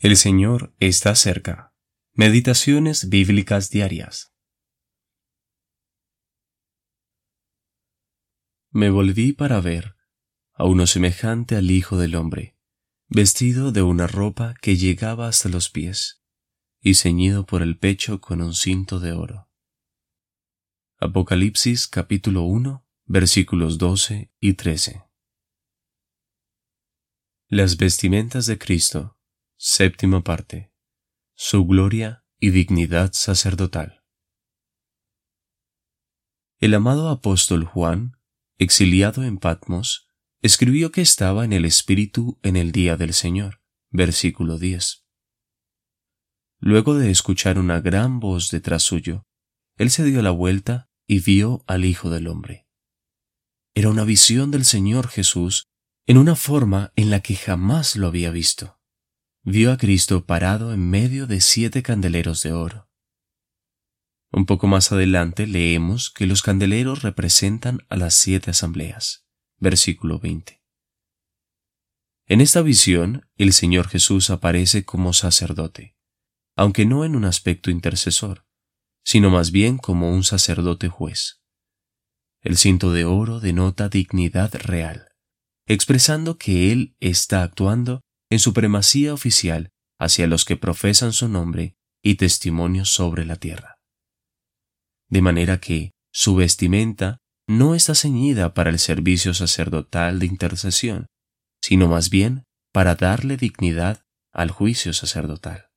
El Señor está cerca. Meditaciones bíblicas diarias. Me volví para ver a uno semejante al Hijo del Hombre, vestido de una ropa que llegaba hasta los pies y ceñido por el pecho con un cinto de oro. Apocalipsis capítulo 1 versículos 12 y 13. Las vestimentas de Cristo Séptima parte. Su gloria y dignidad sacerdotal. El amado apóstol Juan, exiliado en Patmos, escribió que estaba en el Espíritu en el día del Señor. Versículo 10. Luego de escuchar una gran voz detrás suyo, él se dio la vuelta y vio al Hijo del Hombre. Era una visión del Señor Jesús en una forma en la que jamás lo había visto vio a Cristo parado en medio de siete candeleros de oro. Un poco más adelante leemos que los candeleros representan a las siete asambleas. Versículo 20. En esta visión, el Señor Jesús aparece como sacerdote, aunque no en un aspecto intercesor, sino más bien como un sacerdote juez. El cinto de oro denota dignidad real, expresando que Él está actuando en supremacía oficial hacia los que profesan su nombre y testimonio sobre la tierra. De manera que su vestimenta no está ceñida para el servicio sacerdotal de intercesión, sino más bien para darle dignidad al juicio sacerdotal.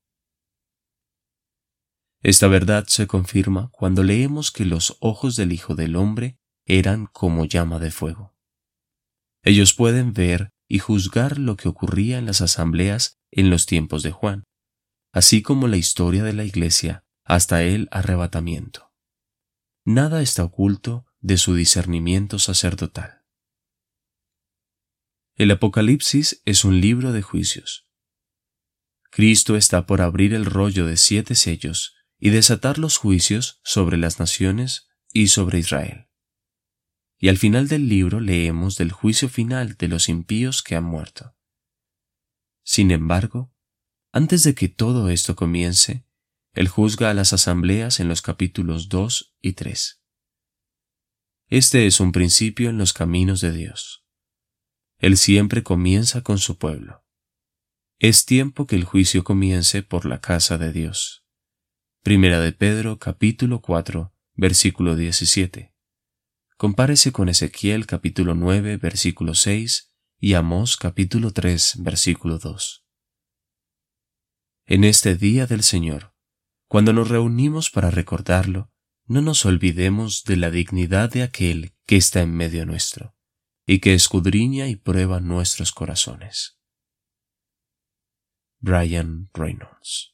Esta verdad se confirma cuando leemos que los ojos del Hijo del Hombre eran como llama de fuego. Ellos pueden ver y juzgar lo que ocurría en las asambleas en los tiempos de Juan, así como la historia de la Iglesia hasta el arrebatamiento. Nada está oculto de su discernimiento sacerdotal. El Apocalipsis es un libro de juicios. Cristo está por abrir el rollo de siete sellos y desatar los juicios sobre las naciones y sobre Israel y al final del libro leemos del juicio final de los impíos que han muerto. Sin embargo, antes de que todo esto comience, Él juzga a las asambleas en los capítulos 2 y 3. Este es un principio en los caminos de Dios. Él siempre comienza con su pueblo. Es tiempo que el juicio comience por la casa de Dios. Primera de Pedro capítulo 4 versículo 17. Compárese con Ezequiel capítulo 9 versículo 6 y Amós capítulo 3 versículo 2. En este día del Señor, cuando nos reunimos para recordarlo, no nos olvidemos de la dignidad de aquel que está en medio nuestro y que escudriña y prueba nuestros corazones. Brian Reynolds